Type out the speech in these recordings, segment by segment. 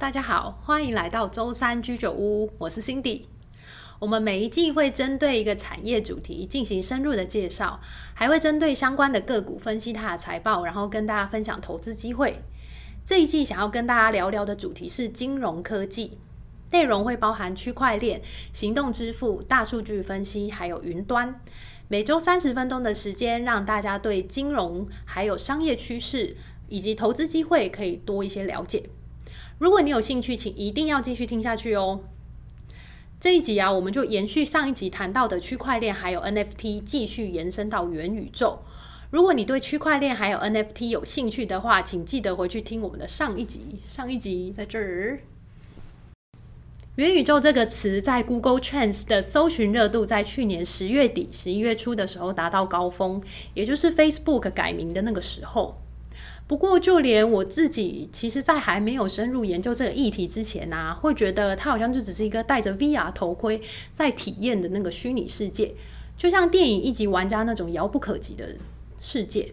大家好，欢迎来到周三居酒屋，我是 Cindy。我们每一季会针对一个产业主题进行深入的介绍，还会针对相关的个股分析它的财报，然后跟大家分享投资机会。这一季想要跟大家聊聊的主题是金融科技，内容会包含区块链、行动支付、大数据分析，还有云端。每周三十分钟的时间，让大家对金融还有商业趋势以及投资机会可以多一些了解。如果你有兴趣，请一定要继续听下去哦。这一集啊，我们就延续上一集谈到的区块链还有 NFT，继续延伸到元宇宙。如果你对区块链还有 NFT 有兴趣的话，请记得回去听我们的上一集。上一集在这儿。元宇宙这个词在 Google Trends 的搜寻热度，在去年十月底、十一月初的时候达到高峰，也就是 Facebook 改名的那个时候。不过，就连我自己，其实，在还没有深入研究这个议题之前啊，会觉得它好像就只是一个戴着 VR 头盔在体验的那个虚拟世界，就像电影一级玩家那种遥不可及的世界。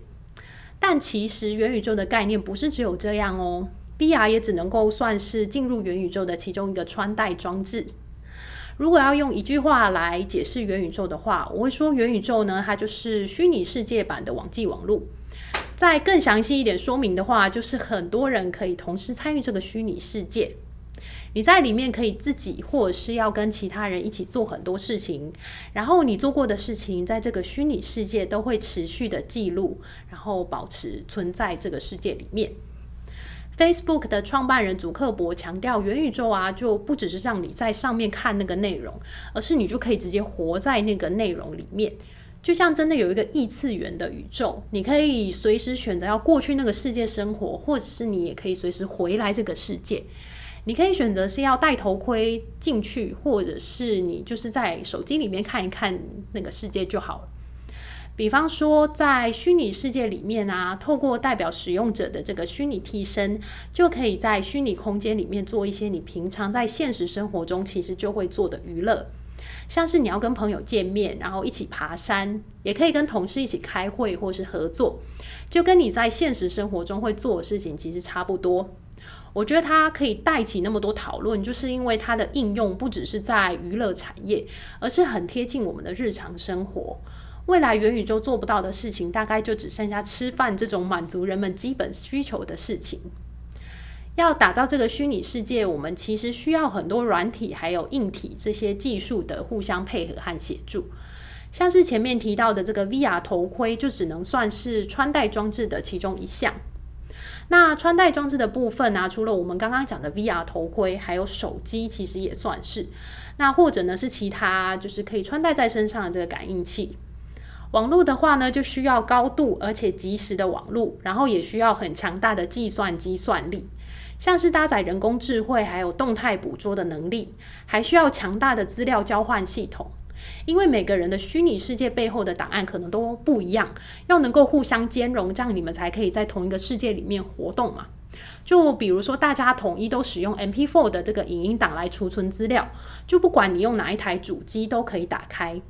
但其实元宇宙的概念不是只有这样哦，VR 也只能够算是进入元宇宙的其中一个穿戴装置。如果要用一句话来解释元宇宙的话，我会说元宇宙呢，它就是虚拟世界版的网际网络。再更详细一点说明的话，就是很多人可以同时参与这个虚拟世界。你在里面可以自己，或者是要跟其他人一起做很多事情。然后你做过的事情，在这个虚拟世界都会持续的记录，然后保持存在这个世界里面。Facebook 的创办人祖克伯强调，元宇宙啊，就不只是让你在上面看那个内容，而是你就可以直接活在那个内容里面。就像真的有一个异次元的宇宙，你可以随时选择要过去那个世界生活，或者是你也可以随时回来这个世界。你可以选择是要戴头盔进去，或者是你就是在手机里面看一看那个世界就好了。比方说，在虚拟世界里面啊，透过代表使用者的这个虚拟替身，就可以在虚拟空间里面做一些你平常在现实生活中其实就会做的娱乐。像是你要跟朋友见面，然后一起爬山，也可以跟同事一起开会或是合作，就跟你在现实生活中会做的事情其实差不多。我觉得它可以带起那么多讨论，就是因为它的应用不只是在娱乐产业，而是很贴近我们的日常生活。未来元宇宙做不到的事情，大概就只剩下吃饭这种满足人们基本需求的事情。要打造这个虚拟世界，我们其实需要很多软体还有硬体这些技术的互相配合和协助。像是前面提到的这个 VR 头盔，就只能算是穿戴装置的其中一项。那穿戴装置的部分呢、除了我们刚刚讲的 VR 头盔，还有手机，其实也算是。那或者呢是其他，就是可以穿戴在身上的这个感应器。网络的话呢，就需要高度而且及时的网络，然后也需要很强大的计算机算力。像是搭载人工智慧，还有动态捕捉的能力，还需要强大的资料交换系统。因为每个人的虚拟世界背后的档案可能都不一样，要能够互相兼容，这样你们才可以在同一个世界里面活动嘛。就比如说，大家统一都使用 MP4 的这个影音档来储存资料，就不管你用哪一台主机都可以打开。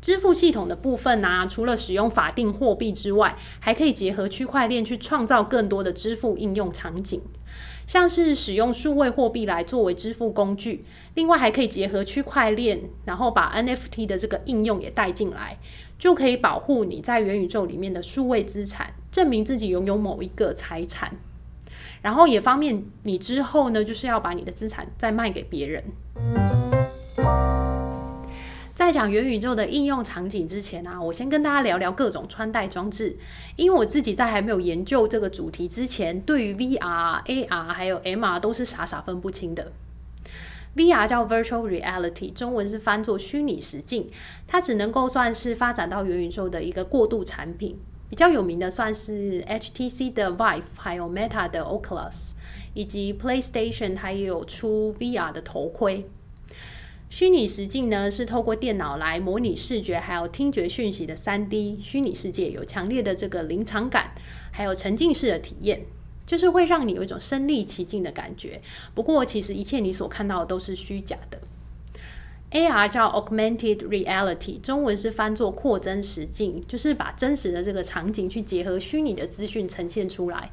支付系统的部分呢、除了使用法定货币之外，还可以结合区块链去创造更多的支付应用场景。像是使用数位货币来作为支付工具，另外还可以结合区块链，然后把 NFT 的这个应用也带进来，就可以保护你在元宇宙里面的数位资产，证明自己拥有某一个财产，然后也方便你之后呢，就是要把你的资产再卖给别人。在讲元宇宙的应用场景之前啊，我先跟大家聊聊各种穿戴装置。因为我自己在还没有研究这个主题之前，对于 VR、AR 还有 MR 都是傻傻分不清的。VR 叫 Virtual Reality，中文是翻作虚拟实境，它只能够算是发展到元宇宙的一个过渡产品。比较有名的算是 HTC 的 Vive，还有 Meta 的 Oculus，以及 PlayStation，它也有出 VR 的头盔。虚拟实境呢，是透过电脑来模拟视觉还有听觉讯息的 3D 虚拟世界，有强烈的这个临场感，还有沉浸式的体验，就是会让你有一种身临其境的感觉。不过，其实一切你所看到的都是虚假的。AR 叫 Augmented Reality，中文是翻作扩增实境，就是把真实的这个场景去结合虚拟的资讯呈现出来。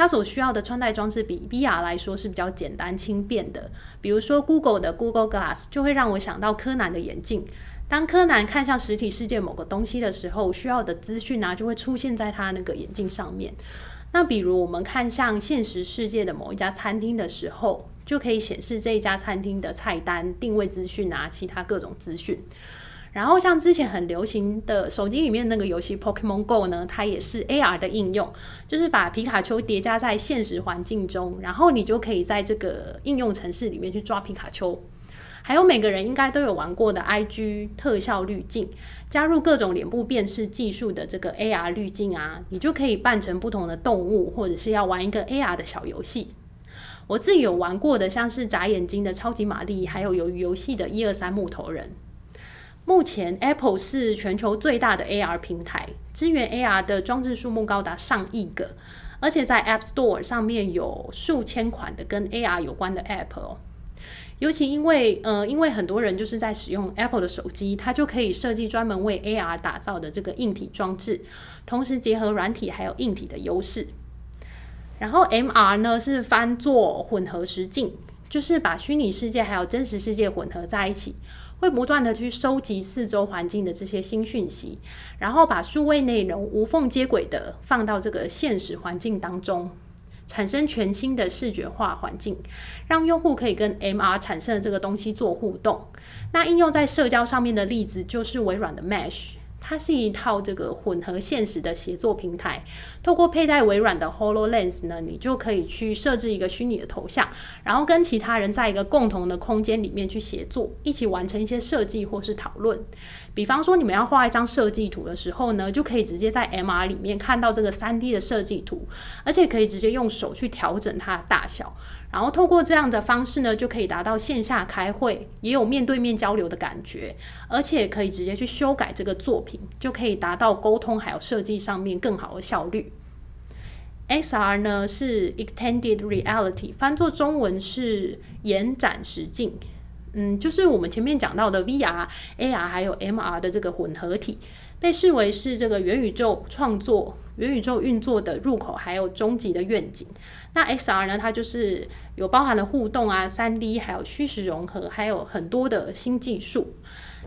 它所需要的穿戴装置比 VR 来说是比较简单轻便的。比如说 Google 的 Google Glass 就会让我想到柯南的眼镜。当柯南看向实体世界某个东西的时候，需要的资讯啊就会出现在他那个眼镜上面。那比如我们看向现实世界的某一家餐厅的时候，就可以显示这一家餐厅的菜单、定位资讯啊，其他各种资讯。然后像之前很流行的手机里面那个游戏 Pokemon Go 呢，它也是 AR 的应用，就是把皮卡丘叠加在现实环境中，然后你就可以在这个应用程式里面去抓皮卡丘。还有每个人应该都有玩过的 IG 特效滤镜，加入各种脸部辨识技术的这个 AR 滤镜啊，你就可以扮成不同的动物，或者是要玩一个 AR 的小游戏。我自己有玩过的，像是眨眼睛的超级玛丽，还有鱿鱼游戏的一二三木头人。目前 Apple 是全球最大的 AR 平台，支援 AR 的装置数目高达上亿个，而且在 App Store 上面有数千款的跟 AR 有关的 App 哦。尤其因为，呃，因为很多人就是在使用 Apple 的手机，它就可以设计专门为 AR 打造的这个硬体装置，同时结合软体还有硬体的优势。然后 MR 呢是翻作混合实境，就是把虚拟世界还有真实世界混合在一起，会不断的去收集四周环境的这些新讯息，然后把数位内容无缝接轨的放到这个现实环境当中。产生全新的视觉化环境，让用户可以跟 MR 产生的这个东西做互动。那应用在社交上面的例子就是微软的 Mesh。它是一套这个混合现实的协作平台，透过佩戴微软的 HoloLens 呢，你就可以去设置一个虚拟的头像，然后跟其他人在一个共同的空间里面去协作，一起完成一些设计或是讨论。比方说，你们要画一张设计图的时候呢，就可以直接在 MR 里面看到这个 3D 的设计图，而且可以直接用手去调整它的大小。然后透过这样的方式呢，就可以达到线下开会也有面对面交流的感觉，而且可以直接去修改这个作品，就可以达到沟通还有设计上面更好的效率。XR 呢是 Extended Reality，翻作中文是延展实境，嗯，就是我们前面讲到的 VR、AR 还有 MR 的这个混合体，被视为是这个元宇宙创作、元宇宙运作的入口还有终极的愿景。那 XR 呢？它就是有包含了互动啊、3D，还有虚实融合，还有很多的新技术。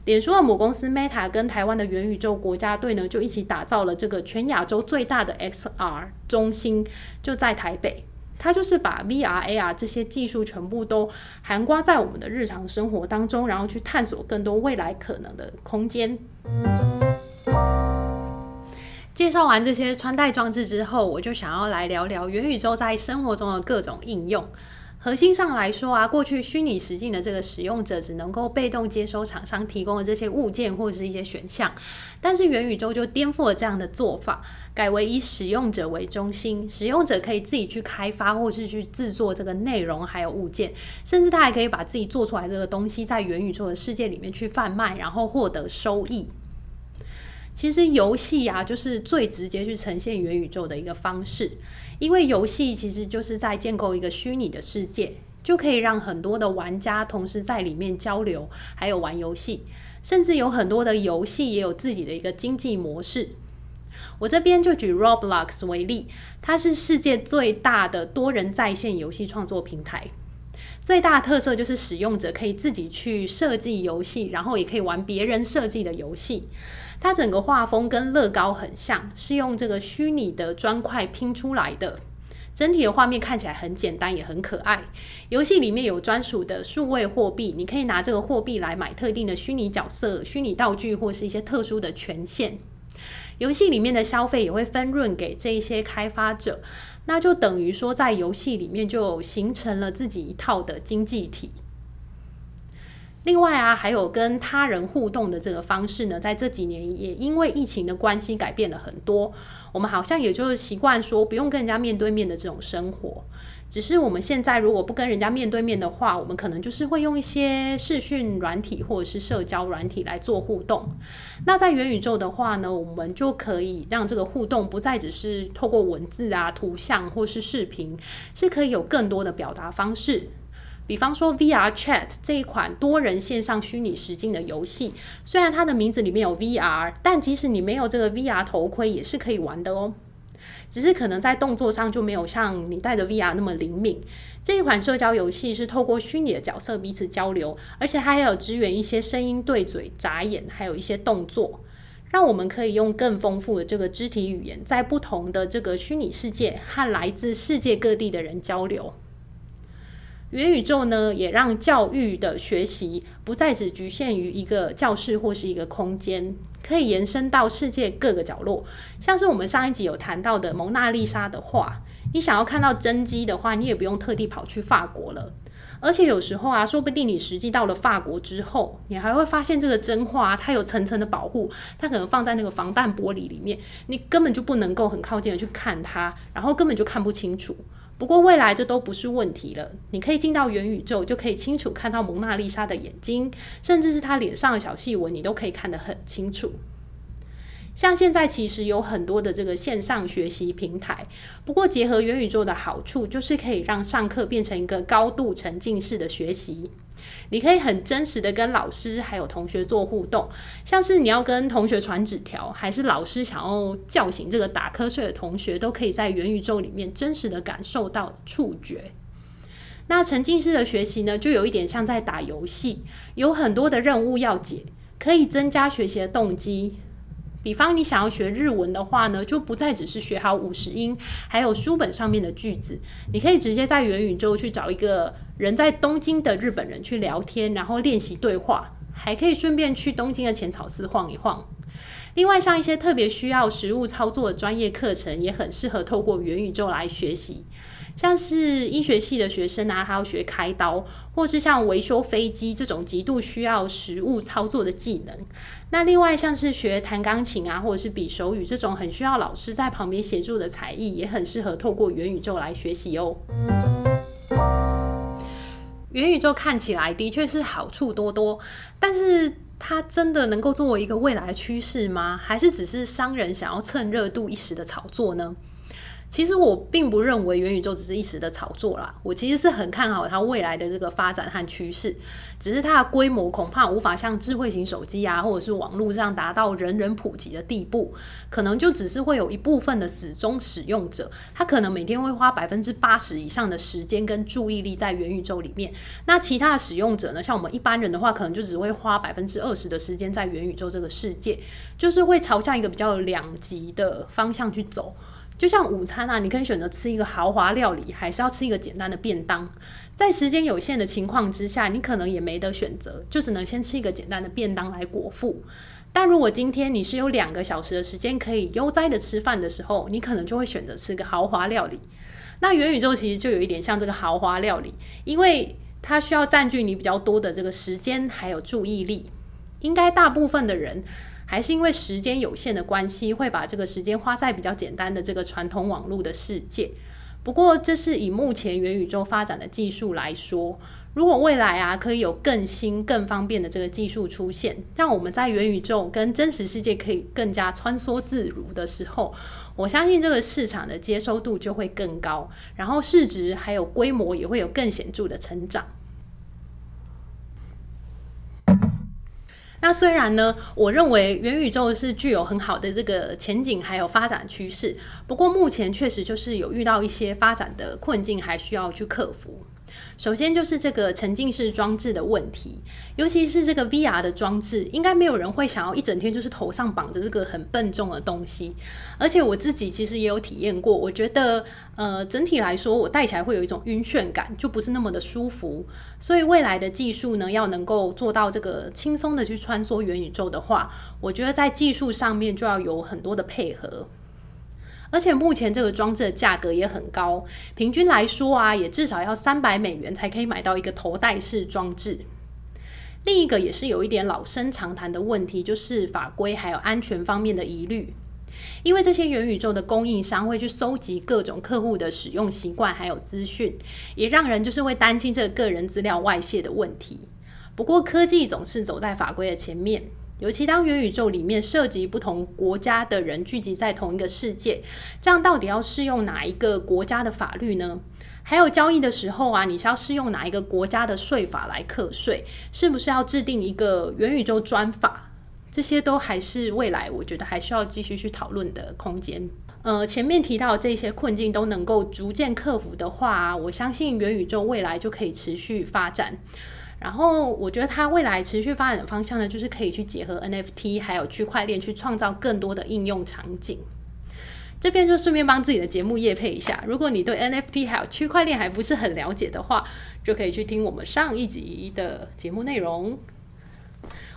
脸书的母公司 Meta 跟台湾的元宇宙国家队呢，就一起打造了这个全亚洲最大的 XR 中心，就在台北。它就是把 VR、AR 这些技术全部都涵盖在我们的日常生活当中，然后去探索更多未来可能的空间。介绍完这些穿戴装置之后，我就想要来聊聊元宇宙在生活中的各种应用。核心上来说啊，过去虚拟实境的这个使用者只能够被动接收厂商提供的这些物件或者是一些选项，但是元宇宙就颠覆了这样的做法，改为以使用者为中心，使用者可以自己去开发或是去制作这个内容还有物件，甚至他还可以把自己做出来这个东西在元宇宙的世界里面去贩卖，然后获得收益。其实游戏啊，就是最直接去呈现元宇宙的一个方式，因为游戏其实就是在建构一个虚拟的世界，就可以让很多的玩家同时在里面交流，还有玩游戏，甚至有很多的游戏也有自己的一个经济模式。我这边就举 Roblox 为例，它是世界最大的多人在线游戏创作平台，最大的特色就是使用者可以自己去设计游戏，然后也可以玩别人设计的游戏。它整个画风跟乐高很像，是用这个虚拟的砖块拼出来的。整体的画面看起来很简单，也很可爱。游戏里面有专属的数位货币，你可以拿这个货币来买特定的虚拟角色、虚拟道具或是一些特殊的权限。游戏里面的消费也会分润给这一些开发者，那就等于说在游戏里面就形成了自己一套的经济体。另外啊，还有跟他人互动的这个方式呢，在这几年也因为疫情的关系改变了很多。我们好像也就是习惯说不用跟人家面对面的这种生活。只是我们现在如果不跟人家面对面的话，我们可能就是会用一些视讯软体或者是社交软体来做互动。那在元宇宙的话呢，我们就可以让这个互动不再只是透过文字啊、图像或是视频，是可以有更多的表达方式。比方说，VR Chat 这一款多人线上虚拟实境的游戏，虽然它的名字里面有 VR，但即使你没有这个 VR 头盔，也是可以玩的哦。只是可能在动作上就没有像你戴着 VR 那么灵敏。这一款社交游戏是透过虚拟的角色彼此交流，而且它还有支援一些声音对嘴、眨眼，还有一些动作，让我们可以用更丰富的这个肢体语言，在不同的这个虚拟世界和来自世界各地的人交流。元宇宙呢，也让教育的学习不再只局限于一个教室或是一个空间，可以延伸到世界各个角落。像是我们上一集有谈到的蒙娜丽莎的画，你想要看到真迹的话，你也不用特地跑去法国了。而且有时候啊，说不定你实际到了法国之后，你还会发现这个真画它有层层的保护，它可能放在那个防弹玻璃里面，你根本就不能够很靠近的去看它，然后根本就看不清楚。不过未来这都不是问题了，你可以进到元宇宙，就可以清楚看到蒙娜丽莎的眼睛，甚至是她脸上的小细纹，你都可以看得很清楚。像现在其实有很多的这个线上学习平台，不过结合元宇宙的好处，就是可以让上课变成一个高度沉浸式的学习。你可以很真实的跟老师还有同学做互动，像是你要跟同学传纸条，还是老师想要叫醒这个打瞌睡的同学，都可以在元宇宙里面真实的感受到触觉。那沉浸式的学习呢，就有一点像在打游戏，有很多的任务要解，可以增加学习的动机。比方你想要学日文的话呢，就不再只是学好五十音，还有书本上面的句子，你可以直接在元宇宙去找一个人在东京的日本人去聊天，然后练习对话，还可以顺便去东京的浅草寺晃一晃。另外，像一些特别需要实物操作的专业课程，也很适合透过元宇宙来学习。像是医学系的学生啊，他要学开刀，或是像维修飞机这种极度需要实物操作的技能。那另外像是学弹钢琴啊，或者是比手语这种很需要老师在旁边协助的才艺，也很适合透过元宇宙来学习哦。元宇宙看起来的确是好处多多，但是它真的能够作为一个未来的趋势吗？还是只是商人想要蹭热度一时的炒作呢？其实我并不认为元宇宙只是一时的炒作啦，我其实是很看好它未来的这个发展和趋势。只是它的规模恐怕无法像智慧型手机啊，或者是网络这样达到人人普及的地步，可能就只是会有一部分的死忠使用者，他可能每天会花百分之八十以上的时间跟注意力在元宇宙里面。那其他的使用者呢，像我们一般人的话，可能就只会花百分之二十的时间在元宇宙这个世界，就是会朝向一个比较两极的方向去走。就像午餐啊，你可以选择吃一个豪华料理，还是要吃一个简单的便当。在时间有限的情况之下，你可能也没得选择，就只能先吃一个简单的便当来果腹。但如果今天你是有两个小时的时间可以悠哉的吃饭的时候，你可能就会选择吃个豪华料理。那元宇宙其实就有一点像这个豪华料理，因为它需要占据你比较多的这个时间还有注意力。应该大部分的人。还是因为时间有限的关系，会把这个时间花在比较简单的这个传统网络的世界。不过，这是以目前元宇宙发展的技术来说，如果未来啊可以有更新、更方便的这个技术出现，让我们在元宇宙跟真实世界可以更加穿梭自如的时候，我相信这个市场的接收度就会更高，然后市值还有规模也会有更显著的成长。那虽然呢，我认为元宇宙是具有很好的这个前景，还有发展趋势，不过目前确实就是有遇到一些发展的困境，还需要去克服。首先就是这个沉浸式装置的问题，尤其是这个 VR 的装置，应该没有人会想要一整天就是头上绑着这个很笨重的东西。而且我自己其实也有体验过，我觉得呃整体来说我戴起来会有一种晕眩感，就不是那么的舒服。所以未来的技术呢，要能够做到这个轻松的去穿梭元宇宙的话，我觉得在技术上面就要有很多的配合。而且目前这个装置的价格也很高，平均来说啊，也至少要三百美元才可以买到一个头戴式装置。另一个也是有一点老生常谈的问题，就是法规还有安全方面的疑虑。因为这些元宇宙的供应商会去搜集各种客户的使用习惯还有资讯，也让人就是会担心这个个人资料外泄的问题。不过科技总是走在法规的前面。尤其当元宇宙里面涉及不同国家的人聚集在同一个世界，这样到底要适用哪一个国家的法律呢？还有交易的时候啊，你是要适用哪一个国家的税法来课税？是不是要制定一个元宇宙专法？这些都还是未来我觉得还需要继续去讨论的空间。呃前面提到这些困境都能够逐渐克服的话，我相信元宇宙未来就可以持续发展。然后我觉得它未来持续发展的方向呢，就是可以去结合 NFT 还有区块链，去创造更多的应用场景。这边就顺便帮自己的节目业配一下，如果你对 NFT 还有区块链还不是很了解的话，就可以去听我们上一集的节目内容。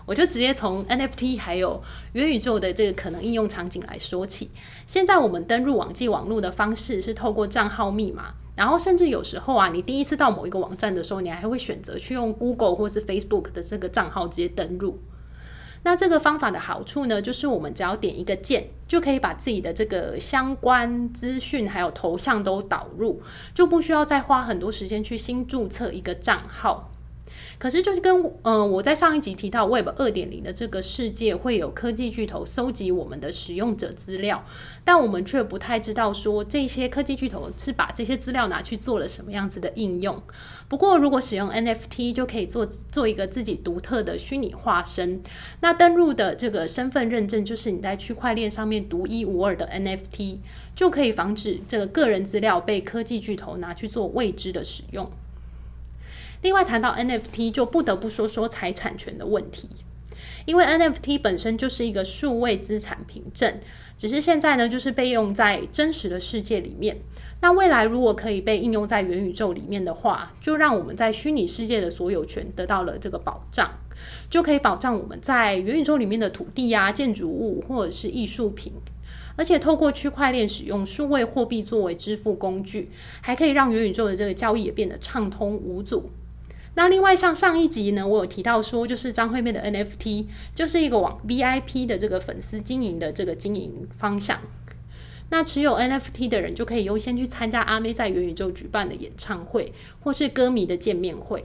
我就直接从 NFT 还有元宇宙的这个可能应用场景来说起。现在我们登入网际网络的方式是透过账号密码，然后甚至有时候啊，你第一次到某一个网站的时候，你还会选择去用 Google 或是 Facebook 的这个账号直接登入。那这个方法的好处呢，就是我们只要点一个键，就可以把自己的这个相关资讯还有头像都导入，就不需要再花很多时间去新注册一个账号。可是，就是跟嗯、我在上一集提到 Web 二点零的这个世界，会有科技巨头搜集我们的使用者资料，但我们却不太知道说这些科技巨头是把这些资料拿去做了什么样子的应用。不过，如果使用 NFT，就可以做做一个自己独特的虚拟化身。那登入的这个身份认证，就是你在区块链上面独一无二的 NFT，就可以防止这个个人资料被科技巨头拿去做未知的使用。另外谈到 NFT，就不得不说说财产权的问题，因为 NFT 本身就是一个数位资产凭证，只是现在呢，就是被用在真实的世界里面。那未来如果可以被应用在元宇宙里面的话，就让我们在虚拟世界的所有权得到了这个保障，就可以保障我们在元宇宙里面的土地呀、啊、建筑物或者是艺术品，而且透过区块链使用数位货币作为支付工具，还可以让元宇宙的这个交易也变得畅通无阻。那另外像上一集呢，我有提到说，就是张惠妹的 NFT 就是一个往 VIP 的这个粉丝经营的这个经营方向。那持有 NFT 的人就可以优先去参加阿妹在元宇宙举办的演唱会，或是歌迷的见面会。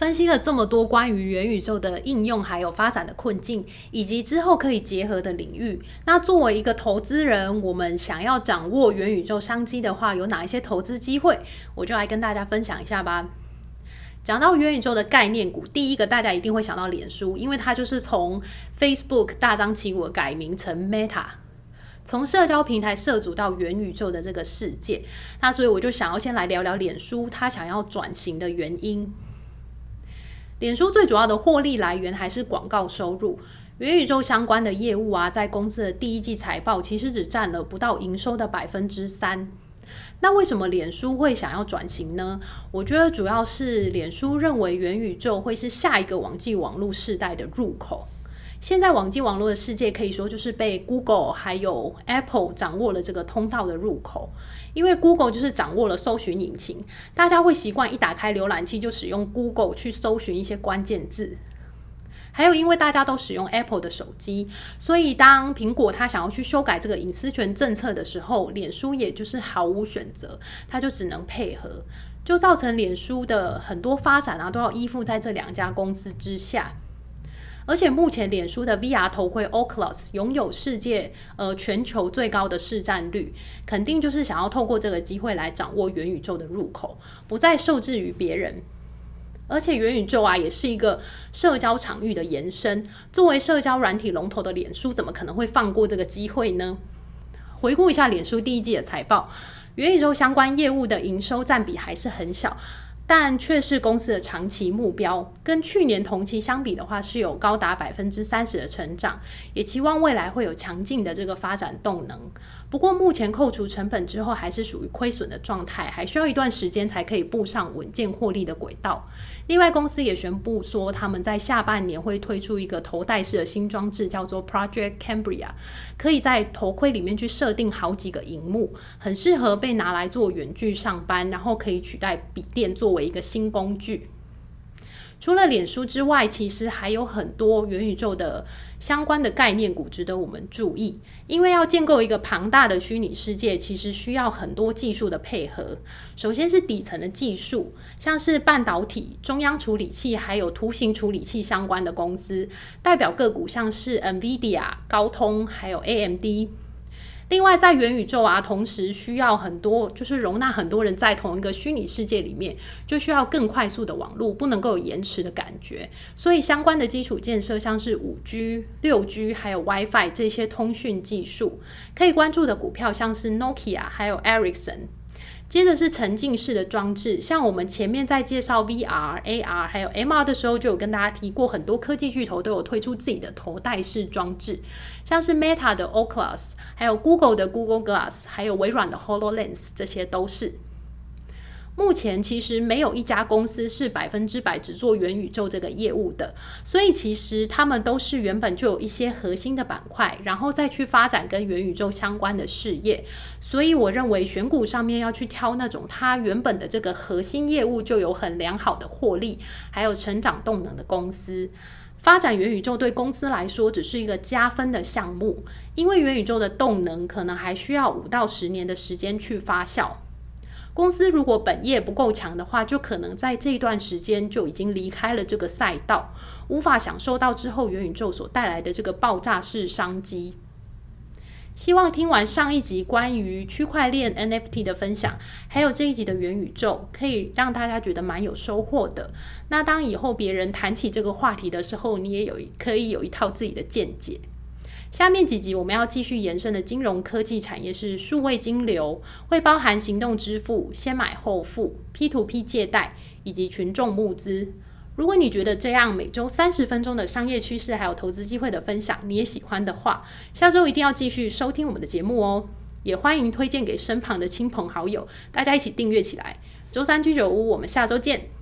分析了这么多关于元宇宙的应用，还有发展的困境，以及之后可以结合的领域。那作为一个投资人，我们想要掌握元宇宙商机的话，有哪一些投资机会？我就来跟大家分享一下吧。讲到元宇宙的概念股，第一个大家一定会想到脸书，因为它就是从 Facebook 大张旗鼓改名成 Meta，从社交平台涉足到元宇宙的这个世界。那所以我就想要先来聊聊脸书，它想要转型的原因。脸书最主要的获利来源还是广告收入，元宇宙相关的业务啊，在公司的第一季财报其实只占了不到营收的百分之三。那为什么脸书会想要转型呢？我觉得主要是脸书认为元宇宙会是下一个网际网络世代的入口。现在网际网络的世界可以说就是被 Google 还有 Apple 掌握了这个通道的入口。因为 Google 就是掌握了搜寻引擎，大家会习惯一打开浏览器就使用 Google 去搜寻一些关键字。还有，因为大家都使用 Apple 的手机，所以当苹果它想要去修改这个隐私权政策的时候，脸书也就是毫无选择，它就只能配合，就造成脸书的很多发展啊都要依附在这两家公司之下。而且目前脸书的 VR 头盔 Oculus 拥有世界呃全球最高的市占率，肯定就是想要透过这个机会来掌握元宇宙的入口，不再受制于别人。而且元宇宙啊，也是一个社交场域的延伸。作为社交软体龙头的脸书，怎么可能会放过这个机会呢？回顾一下脸书第一季的财报，元宇宙相关业务的营收占比还是很小。但却是公司的长期目标，跟去年同期相比的话，是有高达百分之三十的成长，也期望未来会有强劲的这个发展动能。不过目前扣除成本之后，还是属于亏损的状态，还需要一段时间才可以步上稳健获利的轨道。另外，公司也宣布说，他们在下半年会推出一个头戴式的新装置，叫做 Project Cambria，可以在头盔里面去设定好几个荧幕，很适合被拿来做远距上班，然后可以取代笔电作为一个新工具。除了脸书之外，其实还有很多元宇宙的相关的概念股值得我们注意。因为要建构一个庞大的虚拟世界，其实需要很多技术的配合。首先是底层的技术，像是半导体、中央处理器还有图形处理器相关的公司，代表个股像是 NVIDIA、高通还有 AMD。另外，在元宇宙啊，同时需要很多，就是容纳很多人在同一个虚拟世界里面，就需要更快速的网络，不能够有延迟的感觉。所以，相关的基础建设，像是五 G、六 G，还有 WiFi 这些通讯技术，可以关注的股票，像是 Nokia，还有 Ericsson。接着是沉浸式的装置，像我们前面在介绍 VR、AR 还有 MR 的时候，就有跟大家提过，很多科技巨头都有推出自己的头戴式装置，像是 Meta 的 Oculus，还有 Google 的 Google Glass，还有微软的 HoloLens，这些都是。目前其实没有一家公司是百分之百只做元宇宙这个业务的，所以其实他们都是原本就有一些核心的板块，然后再去发展跟元宇宙相关的事业。所以我认为选股上面要去挑那种它原本的这个核心业务就有很良好的获利，还有成长动能的公司。发展元宇宙对公司来说只是一个加分的项目，因为元宇宙的动能可能还需要五到十年的时间去发酵。公司如果本业不够强的话，就可能在这段时间就已经离开了这个赛道，无法享受到之后元宇宙所带来的这个爆炸式商机。希望听完上一集关于区块链 NFT 的分享，还有这一集的元宇宙，可以让大家觉得蛮有收获的。那当以后别人谈起这个话题的时候，你也有可以有一套自己的见解。下面几集我们要继续延伸的金融科技产业是数位金流，会包含行动支付、先买后付、P to P 借贷以及群众募资。如果你觉得这样每周三十分钟的商业趋势还有投资机会的分享你也喜欢的话，下周一定要继续收听我们的节目哦。也欢迎推荐给身旁的亲朋好友，大家一起订阅起来。周三居酒屋，我们下周见。